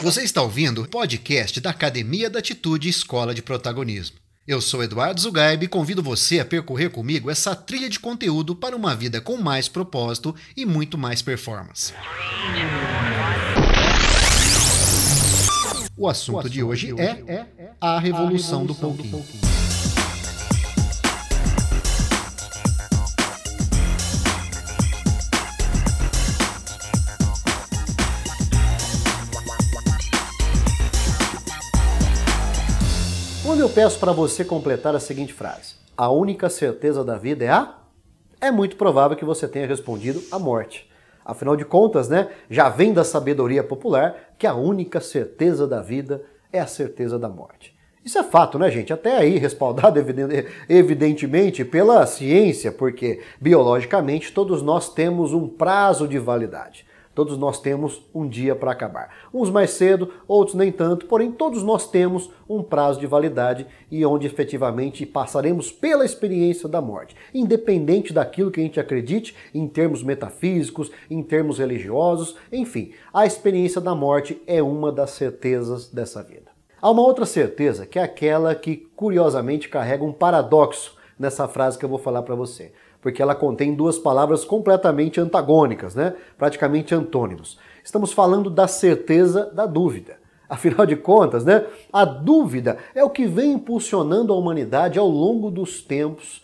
Você está ouvindo o podcast da Academia da Atitude Escola de Protagonismo. Eu sou Eduardo Zugaib e convido você a percorrer comigo essa trilha de conteúdo para uma vida com mais propósito e muito mais performance. O assunto, o assunto de, hoje de hoje, é, é a revolução, a revolução do pouquinho. Do pouquinho. Quando eu peço para você completar a seguinte frase: A única certeza da vida é a? É muito provável que você tenha respondido a morte. Afinal de contas, né, já vem da sabedoria popular que a única certeza da vida é a certeza da morte. Isso é fato, né, gente? Até aí respaldado evidentemente pela ciência, porque biologicamente todos nós temos um prazo de validade. Todos nós temos um dia para acabar. Uns mais cedo, outros nem tanto, porém todos nós temos um prazo de validade e onde efetivamente passaremos pela experiência da morte. Independente daquilo que a gente acredite em termos metafísicos, em termos religiosos, enfim, a experiência da morte é uma das certezas dessa vida. Há uma outra certeza que é aquela que curiosamente carrega um paradoxo nessa frase que eu vou falar para você porque ela contém duas palavras completamente antagônicas, né? praticamente antônimos. Estamos falando da certeza da dúvida. Afinal de contas, né, a dúvida é o que vem impulsionando a humanidade ao longo dos tempos,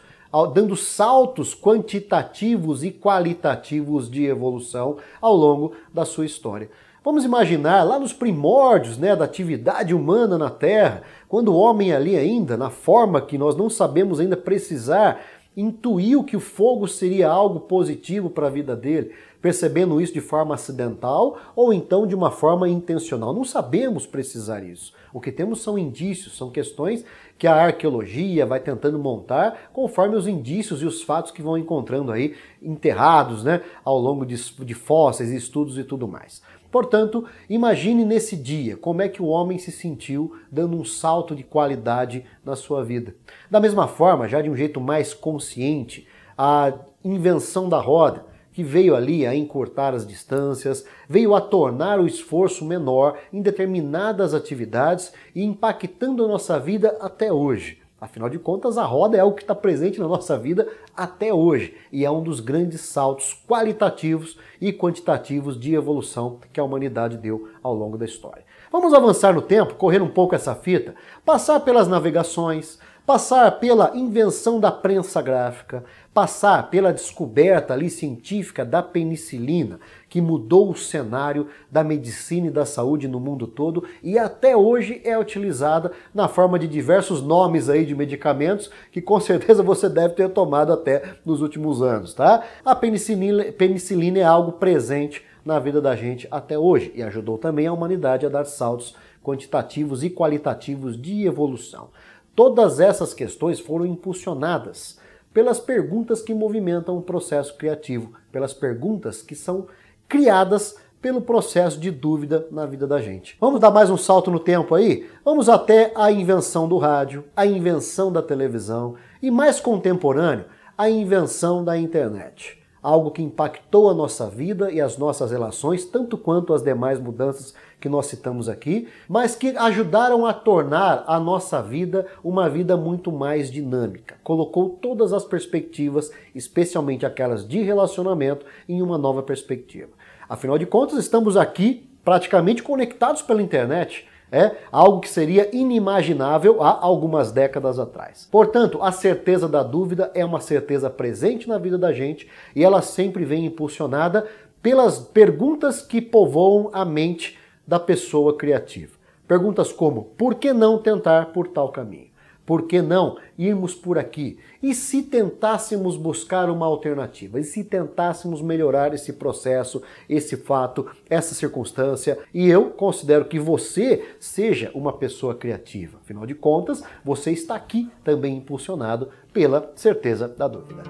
dando saltos quantitativos e qualitativos de evolução ao longo da sua história. Vamos imaginar lá nos primórdios né, da atividade humana na Terra, quando o homem ali ainda, na forma que nós não sabemos ainda precisar, intuiu que o fogo seria algo positivo para a vida dele, percebendo isso de forma acidental ou então de uma forma intencional. Não sabemos precisar isso. O que temos são indícios, são questões que a arqueologia vai tentando montar conforme os indícios e os fatos que vão encontrando aí enterrados né, ao longo de, de fósseis, estudos e tudo mais. Portanto, imagine nesse dia como é que o homem se sentiu dando um salto de qualidade na sua vida. Da mesma forma, já de um jeito mais consciente, a invenção da roda, que veio ali a encurtar as distâncias, veio a tornar o esforço menor em determinadas atividades e impactando a nossa vida até hoje. Afinal de contas, a roda é algo que está presente na nossa vida até hoje e é um dos grandes saltos qualitativos e quantitativos de evolução que a humanidade deu ao longo da história. Vamos avançar no tempo, correr um pouco essa fita, passar pelas navegações, passar pela invenção da prensa gráfica, passar pela descoberta ali científica da penicilina, que mudou o cenário da medicina e da saúde no mundo todo e até hoje é utilizada na forma de diversos nomes aí de medicamentos que com certeza você deve ter tomado até nos últimos anos, tá? A penicilina, penicilina é algo presente na vida da gente até hoje e ajudou também a humanidade a dar saltos quantitativos e qualitativos de evolução. Todas essas questões foram impulsionadas pelas perguntas que movimentam o processo criativo, pelas perguntas que são criadas pelo processo de dúvida na vida da gente. Vamos dar mais um salto no tempo aí? Vamos até a invenção do rádio, a invenção da televisão e mais contemporâneo, a invenção da internet algo que impactou a nossa vida e as nossas relações, tanto quanto as demais mudanças que nós citamos aqui, mas que ajudaram a tornar a nossa vida uma vida muito mais dinâmica. Colocou todas as perspectivas, especialmente aquelas de relacionamento, em uma nova perspectiva. Afinal de contas, estamos aqui praticamente conectados pela internet é algo que seria inimaginável há algumas décadas atrás. Portanto, a certeza da dúvida é uma certeza presente na vida da gente e ela sempre vem impulsionada pelas perguntas que povoam a mente da pessoa criativa. Perguntas como: por que não tentar por tal caminho? Por que não irmos por aqui? E se tentássemos buscar uma alternativa? E se tentássemos melhorar esse processo, esse fato, essa circunstância? E eu considero que você seja uma pessoa criativa. Afinal de contas, você está aqui também impulsionado pela certeza da dúvida.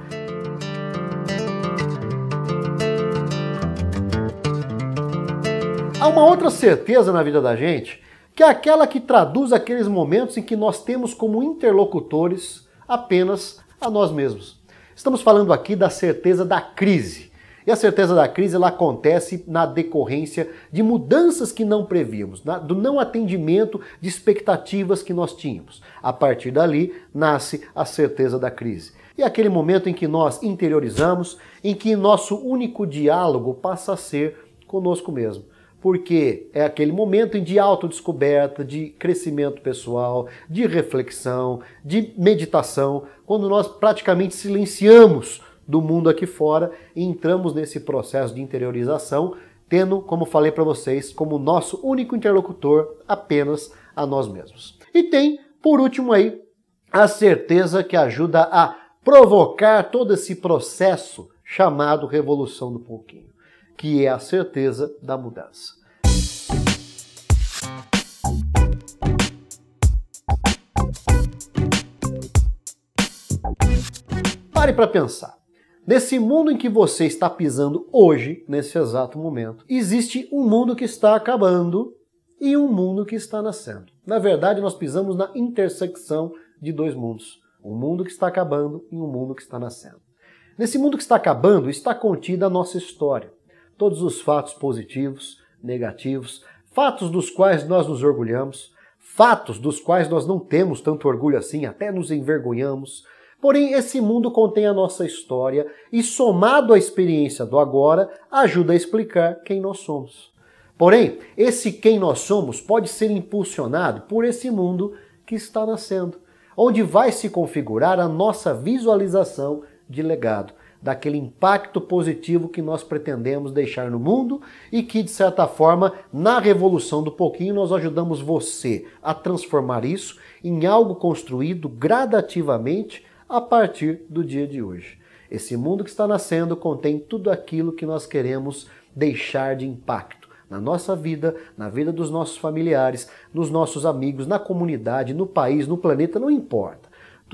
Há uma outra certeza na vida da gente que é aquela que traduz aqueles momentos em que nós temos como interlocutores apenas a nós mesmos. Estamos falando aqui da certeza da crise. E a certeza da crise ela acontece na decorrência de mudanças que não prevíamos, na, do não atendimento de expectativas que nós tínhamos. A partir dali nasce a certeza da crise. E é aquele momento em que nós interiorizamos, em que nosso único diálogo passa a ser conosco mesmo porque é aquele momento de autodescoberta, de crescimento pessoal, de reflexão, de meditação, quando nós praticamente silenciamos do mundo aqui fora e entramos nesse processo de interiorização, tendo, como falei para vocês, como nosso único interlocutor apenas a nós mesmos. E tem, por último aí, a certeza que ajuda a provocar todo esse processo chamado revolução do pouquinho que é a certeza da mudança. Pare para pensar. Nesse mundo em que você está pisando hoje, nesse exato momento, existe um mundo que está acabando e um mundo que está nascendo. Na verdade, nós pisamos na intersecção de dois mundos: um mundo que está acabando e um mundo que está nascendo. Nesse mundo que está acabando está contida a nossa história todos os fatos positivos, negativos, fatos dos quais nós nos orgulhamos, fatos dos quais nós não temos tanto orgulho assim, até nos envergonhamos. Porém, esse mundo contém a nossa história e, somado à experiência do agora, ajuda a explicar quem nós somos. Porém, esse quem nós somos pode ser impulsionado por esse mundo que está nascendo, onde vai se configurar a nossa visualização de legado daquele impacto positivo que nós pretendemos deixar no mundo e que, de certa forma, na revolução do pouquinho, nós ajudamos você a transformar isso em algo construído gradativamente a partir do dia de hoje. Esse mundo que está nascendo contém tudo aquilo que nós queremos deixar de impacto na nossa vida, na vida dos nossos familiares, nos nossos amigos, na comunidade, no país, no planeta, não importa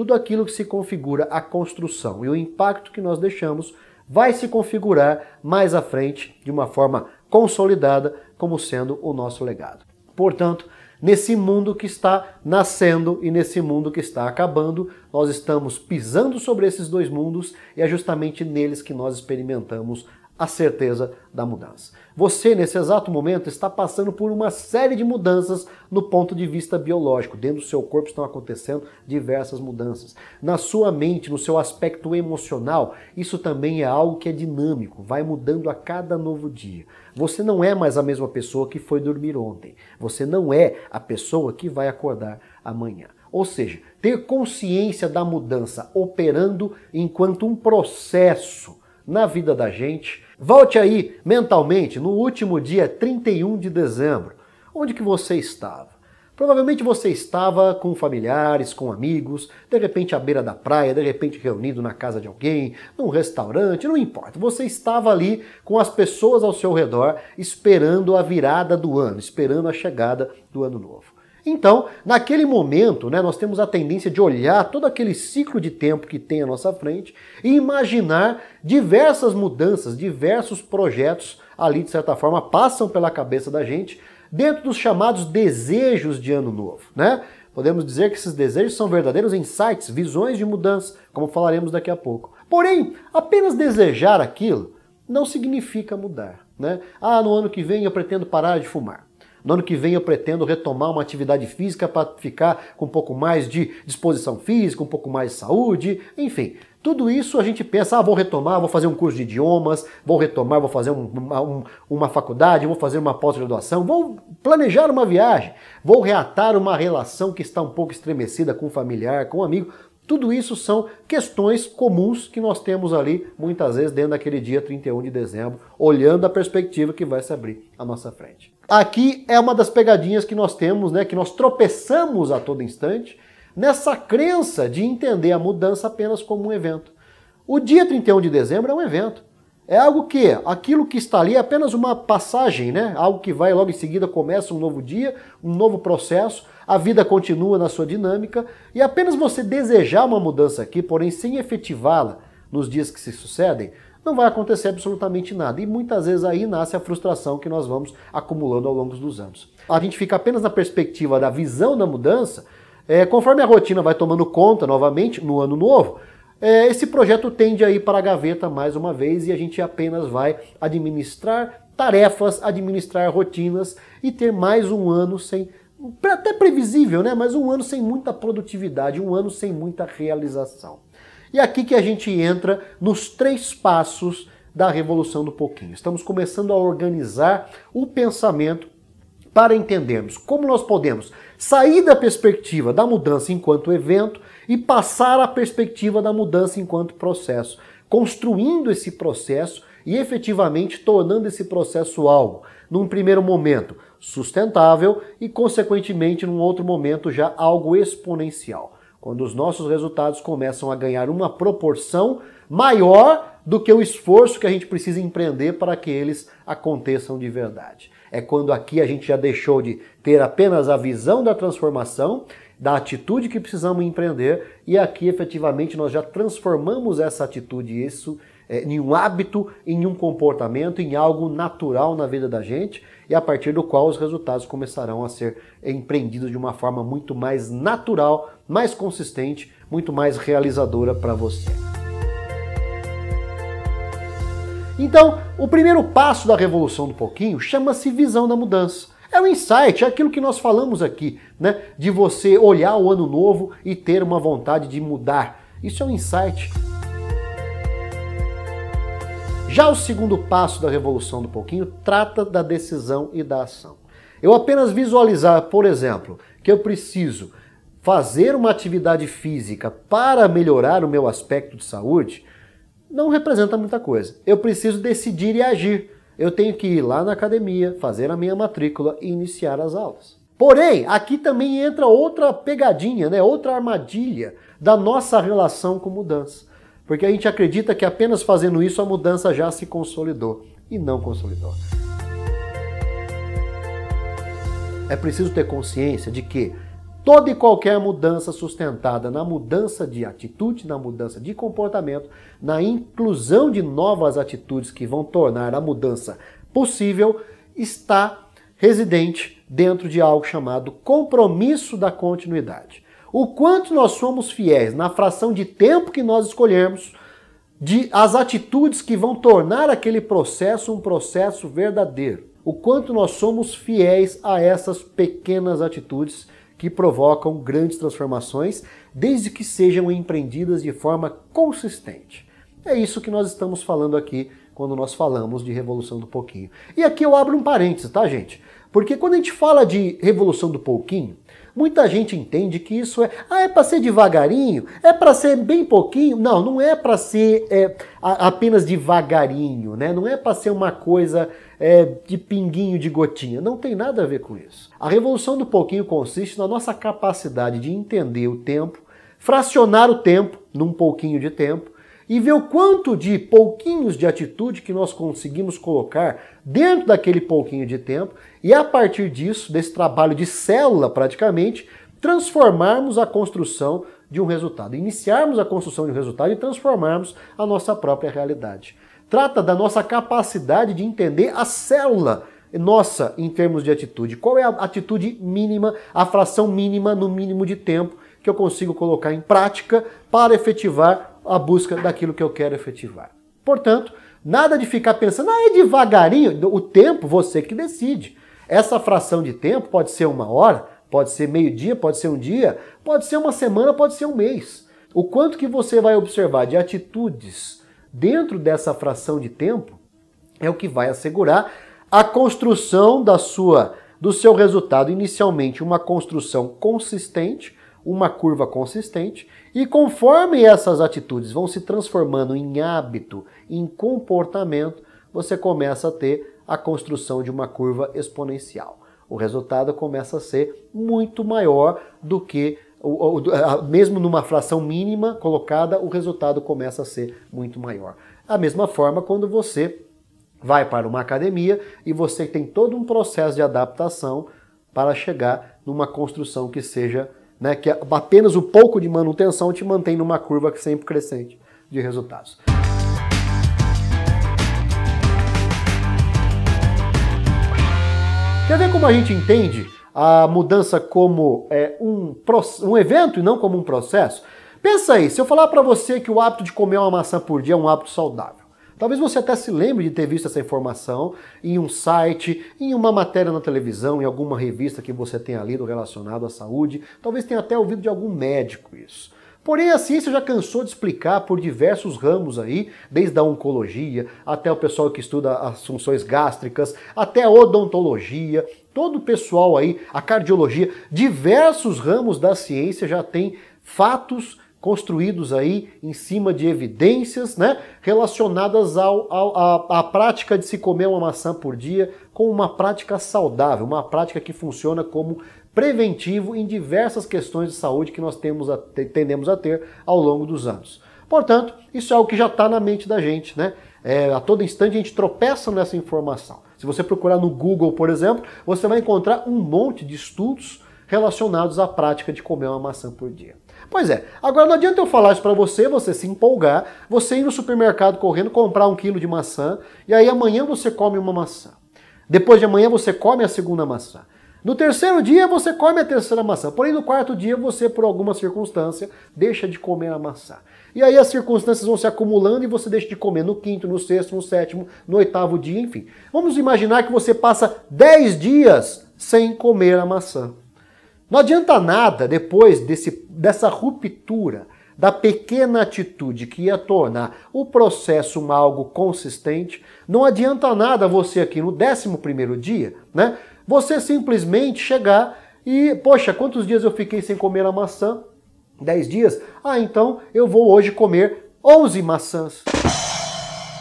tudo aquilo que se configura a construção e o impacto que nós deixamos vai se configurar mais à frente de uma forma consolidada como sendo o nosso legado. Portanto, nesse mundo que está nascendo e nesse mundo que está acabando, nós estamos pisando sobre esses dois mundos e é justamente neles que nós experimentamos a certeza da mudança. Você, nesse exato momento, está passando por uma série de mudanças no ponto de vista biológico. Dentro do seu corpo estão acontecendo diversas mudanças. Na sua mente, no seu aspecto emocional, isso também é algo que é dinâmico, vai mudando a cada novo dia. Você não é mais a mesma pessoa que foi dormir ontem. Você não é a pessoa que vai acordar amanhã. Ou seja, ter consciência da mudança operando enquanto um processo na vida da gente Volte aí mentalmente no último dia 31 de dezembro. Onde que você estava? Provavelmente você estava com familiares, com amigos, de repente à beira da praia, de repente reunido na casa de alguém, num restaurante, não importa. Você estava ali com as pessoas ao seu redor, esperando a virada do ano, esperando a chegada do ano novo. Então, naquele momento, né, nós temos a tendência de olhar todo aquele ciclo de tempo que tem à nossa frente e imaginar diversas mudanças, diversos projetos ali, de certa forma, passam pela cabeça da gente dentro dos chamados desejos de ano novo, né? Podemos dizer que esses desejos são verdadeiros insights, visões de mudança, como falaremos daqui a pouco. Porém, apenas desejar aquilo não significa mudar, né? Ah, no ano que vem eu pretendo parar de fumar. No ano que vem eu pretendo retomar uma atividade física para ficar com um pouco mais de disposição física, um pouco mais de saúde, enfim. Tudo isso a gente pensa, ah, vou retomar, vou fazer um curso de idiomas, vou retomar, vou fazer um, uma, um, uma faculdade, vou fazer uma pós-graduação, vou planejar uma viagem, vou reatar uma relação que está um pouco estremecida com um familiar, com um amigo. Tudo isso são questões comuns que nós temos ali, muitas vezes, dentro daquele dia 31 de dezembro, olhando a perspectiva que vai se abrir à nossa frente. Aqui é uma das pegadinhas que nós temos, né, que nós tropeçamos a todo instante, nessa crença de entender a mudança apenas como um evento. O dia 31 de dezembro é um evento. É algo que, aquilo que está ali é apenas uma passagem, né? Algo que vai logo em seguida começa um novo dia, um novo processo, a vida continua na sua dinâmica e apenas você desejar uma mudança aqui, porém sem efetivá-la nos dias que se sucedem, não vai acontecer absolutamente nada. E muitas vezes aí nasce a frustração que nós vamos acumulando ao longo dos anos. A gente fica apenas na perspectiva da visão da mudança, é, conforme a rotina vai tomando conta novamente no ano novo, é, esse projeto tende a ir para a gaveta mais uma vez e a gente apenas vai administrar tarefas, administrar rotinas e ter mais um ano sem até previsível, né? Mas um ano sem muita produtividade, um ano sem muita realização. E aqui que a gente entra nos três passos da revolução do pouquinho. Estamos começando a organizar o pensamento para entendermos como nós podemos sair da perspectiva da mudança enquanto evento e passar à perspectiva da mudança enquanto processo, construindo esse processo e efetivamente tornando esse processo algo, num primeiro momento, sustentável e, consequentemente, num outro momento, já algo exponencial. Quando os nossos resultados começam a ganhar uma proporção maior do que o esforço que a gente precisa empreender para que eles aconteçam de verdade. É quando aqui a gente já deixou de ter apenas a visão da transformação, da atitude que precisamos empreender, e aqui efetivamente nós já transformamos essa atitude, isso em um hábito, em um comportamento, em algo natural na vida da gente, e a partir do qual os resultados começarão a ser empreendidos de uma forma muito mais natural, mais consistente, muito mais realizadora para você. Então, o primeiro passo da revolução do pouquinho chama-se visão da mudança. É o insight, é aquilo que nós falamos aqui, né? De você olhar o ano novo e ter uma vontade de mudar. Isso é um insight. Já o segundo passo da revolução do pouquinho trata da decisão e da ação. Eu apenas visualizar, por exemplo, que eu preciso fazer uma atividade física para melhorar o meu aspecto de saúde, não representa muita coisa. Eu preciso decidir e agir. Eu tenho que ir lá na academia, fazer a minha matrícula e iniciar as aulas. Porém, aqui também entra outra pegadinha, né? outra armadilha da nossa relação com mudança. Porque a gente acredita que apenas fazendo isso a mudança já se consolidou e não consolidou. É preciso ter consciência de que toda e qualquer mudança sustentada na mudança de atitude, na mudança de comportamento, na inclusão de novas atitudes que vão tornar a mudança possível, está residente dentro de algo chamado compromisso da continuidade o quanto nós somos fiéis na fração de tempo que nós escolhermos, de as atitudes que vão tornar aquele processo um processo verdadeiro. O quanto nós somos fiéis a essas pequenas atitudes que provocam grandes transformações, desde que sejam empreendidas de forma consistente. É isso que nós estamos falando aqui quando nós falamos de revolução do pouquinho. E aqui eu abro um parênteses, tá, gente? Porque quando a gente fala de revolução do pouquinho, Muita gente entende que isso é, ah, é para ser devagarinho, é para ser bem pouquinho. Não, não é para ser é, apenas devagarinho, né? Não é para ser uma coisa é, de pinguinho de gotinha. Não tem nada a ver com isso. A revolução do pouquinho consiste na nossa capacidade de entender o tempo, fracionar o tempo num pouquinho de tempo e ver o quanto de pouquinhos de atitude que nós conseguimos colocar dentro daquele pouquinho de tempo e a partir disso, desse trabalho de célula praticamente, transformarmos a construção de um resultado, iniciarmos a construção de um resultado e transformarmos a nossa própria realidade. Trata da nossa capacidade de entender a célula nossa em termos de atitude. Qual é a atitude mínima, a fração mínima no mínimo de tempo que eu consigo colocar em prática para efetivar a busca daquilo que eu quero efetivar. Portanto, nada de ficar pensando, ah, é devagarinho. O tempo, você que decide. Essa fração de tempo pode ser uma hora, pode ser meio-dia, pode ser um dia, pode ser uma semana, pode ser um mês. O quanto que você vai observar de atitudes dentro dessa fração de tempo é o que vai assegurar a construção da sua do seu resultado inicialmente uma construção consistente, uma curva consistente e conforme essas atitudes vão se transformando em hábito, em comportamento, você começa a ter a construção de uma curva exponencial. O resultado começa a ser muito maior do que, mesmo numa fração mínima colocada, o resultado começa a ser muito maior. A mesma forma quando você vai para uma academia e você tem todo um processo de adaptação para chegar numa construção que seja né, que apenas o pouco de manutenção te mantém numa curva sempre crescente de resultados. Quer ver como a gente entende a mudança como é, um, um evento e não como um processo? Pensa aí, se eu falar para você que o hábito de comer uma maçã por dia é um hábito saudável, Talvez você até se lembre de ter visto essa informação em um site, em uma matéria na televisão, em alguma revista que você tenha lido relacionado à saúde. Talvez tenha até ouvido de algum médico isso. Porém, a ciência já cansou de explicar por diversos ramos aí, desde a oncologia até o pessoal que estuda as funções gástricas, até a odontologia, todo o pessoal aí, a cardiologia, diversos ramos da ciência já tem fatos construídos aí em cima de evidências né, relacionadas ao, ao, à, à prática de se comer uma maçã por dia como uma prática saudável, uma prática que funciona como preventivo em diversas questões de saúde que nós temos a, tendemos a ter ao longo dos anos. Portanto, isso é algo que já está na mente da gente, né? É, a todo instante a gente tropeça nessa informação. Se você procurar no Google, por exemplo, você vai encontrar um monte de estudos relacionados à prática de comer uma maçã por dia. Pois é, agora não adianta eu falar isso para você, você se empolgar, você ir no supermercado correndo, comprar um quilo de maçã, e aí amanhã você come uma maçã. Depois de amanhã você come a segunda maçã. No terceiro dia você come a terceira maçã, porém no quarto dia você, por alguma circunstância, deixa de comer a maçã. E aí as circunstâncias vão se acumulando e você deixa de comer no quinto, no sexto, no sétimo, no oitavo dia, enfim. Vamos imaginar que você passa 10 dias sem comer a maçã. Não adianta nada depois desse, dessa ruptura, da pequena atitude que ia tornar o processo um algo consistente, não adianta nada você aqui no 11 primeiro dia, né? Você simplesmente chegar e, poxa, quantos dias eu fiquei sem comer a maçã? 10 dias? Ah, então eu vou hoje comer 11 maçãs.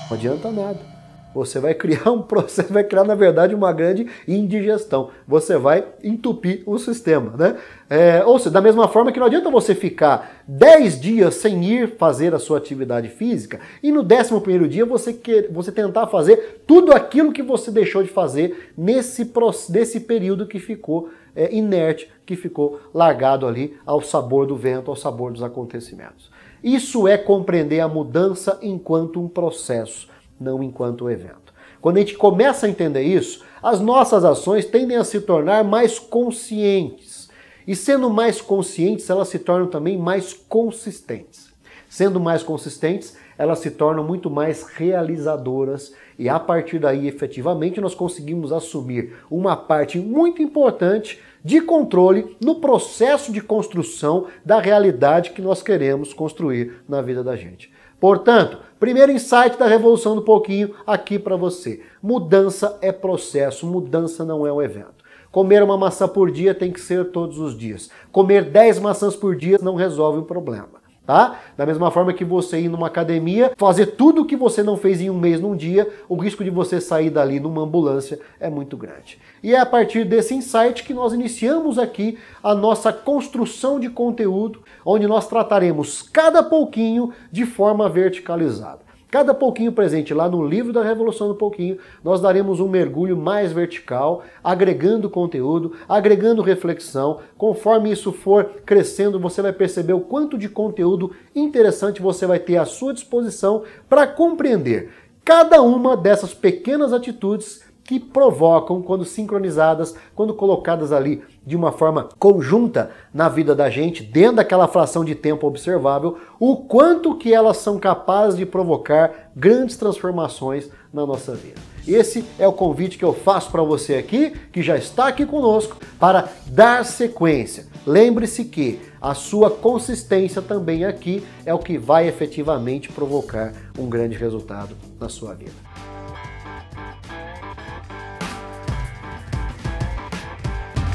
Não adianta nada você vai criar um processo, vai criar, na verdade, uma grande indigestão. Você vai entupir o sistema, né? É, ou seja, da mesma forma que não adianta você ficar 10 dias sem ir fazer a sua atividade física e no 11 primeiro dia você, quer, você tentar fazer tudo aquilo que você deixou de fazer nesse, nesse período que ficou é, inerte, que ficou largado ali ao sabor do vento, ao sabor dos acontecimentos. Isso é compreender a mudança enquanto um processo não enquanto evento. Quando a gente começa a entender isso, as nossas ações tendem a se tornar mais conscientes. E sendo mais conscientes, elas se tornam também mais consistentes. Sendo mais consistentes, elas se tornam muito mais realizadoras e a partir daí, efetivamente, nós conseguimos assumir uma parte muito importante de controle no processo de construção da realidade que nós queremos construir na vida da gente. Portanto, primeiro insight da revolução do pouquinho aqui para você. Mudança é processo, mudança não é um evento. Comer uma maçã por dia tem que ser todos os dias. Comer 10 maçãs por dia não resolve o problema tá? Da mesma forma que você ir numa academia, fazer tudo o que você não fez em um mês, num dia, o risco de você sair dali numa ambulância é muito grande. E é a partir desse insight que nós iniciamos aqui a nossa construção de conteúdo, onde nós trataremos cada pouquinho de forma verticalizada. Cada pouquinho presente lá no livro da Revolução do Pouquinho, nós daremos um mergulho mais vertical, agregando conteúdo, agregando reflexão. Conforme isso for crescendo, você vai perceber o quanto de conteúdo interessante você vai ter à sua disposição para compreender cada uma dessas pequenas atitudes que provocam, quando sincronizadas, quando colocadas ali de uma forma conjunta na vida da gente, dentro daquela fração de tempo observável, o quanto que elas são capazes de provocar grandes transformações na nossa vida. Esse é o convite que eu faço para você aqui, que já está aqui conosco, para dar sequência. Lembre-se que a sua consistência também aqui é o que vai efetivamente provocar um grande resultado na sua vida.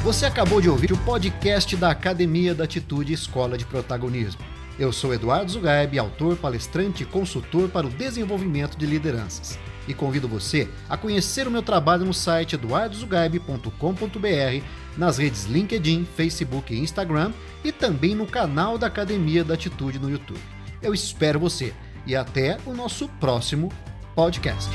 Você acabou de ouvir o podcast da Academia da Atitude Escola de Protagonismo. Eu sou Eduardo Zugaib, autor, palestrante e consultor para o desenvolvimento de lideranças. E convido você a conhecer o meu trabalho no site eduardozugaib.com.br, nas redes LinkedIn, Facebook e Instagram e também no canal da Academia da Atitude no YouTube. Eu espero você e até o nosso próximo podcast.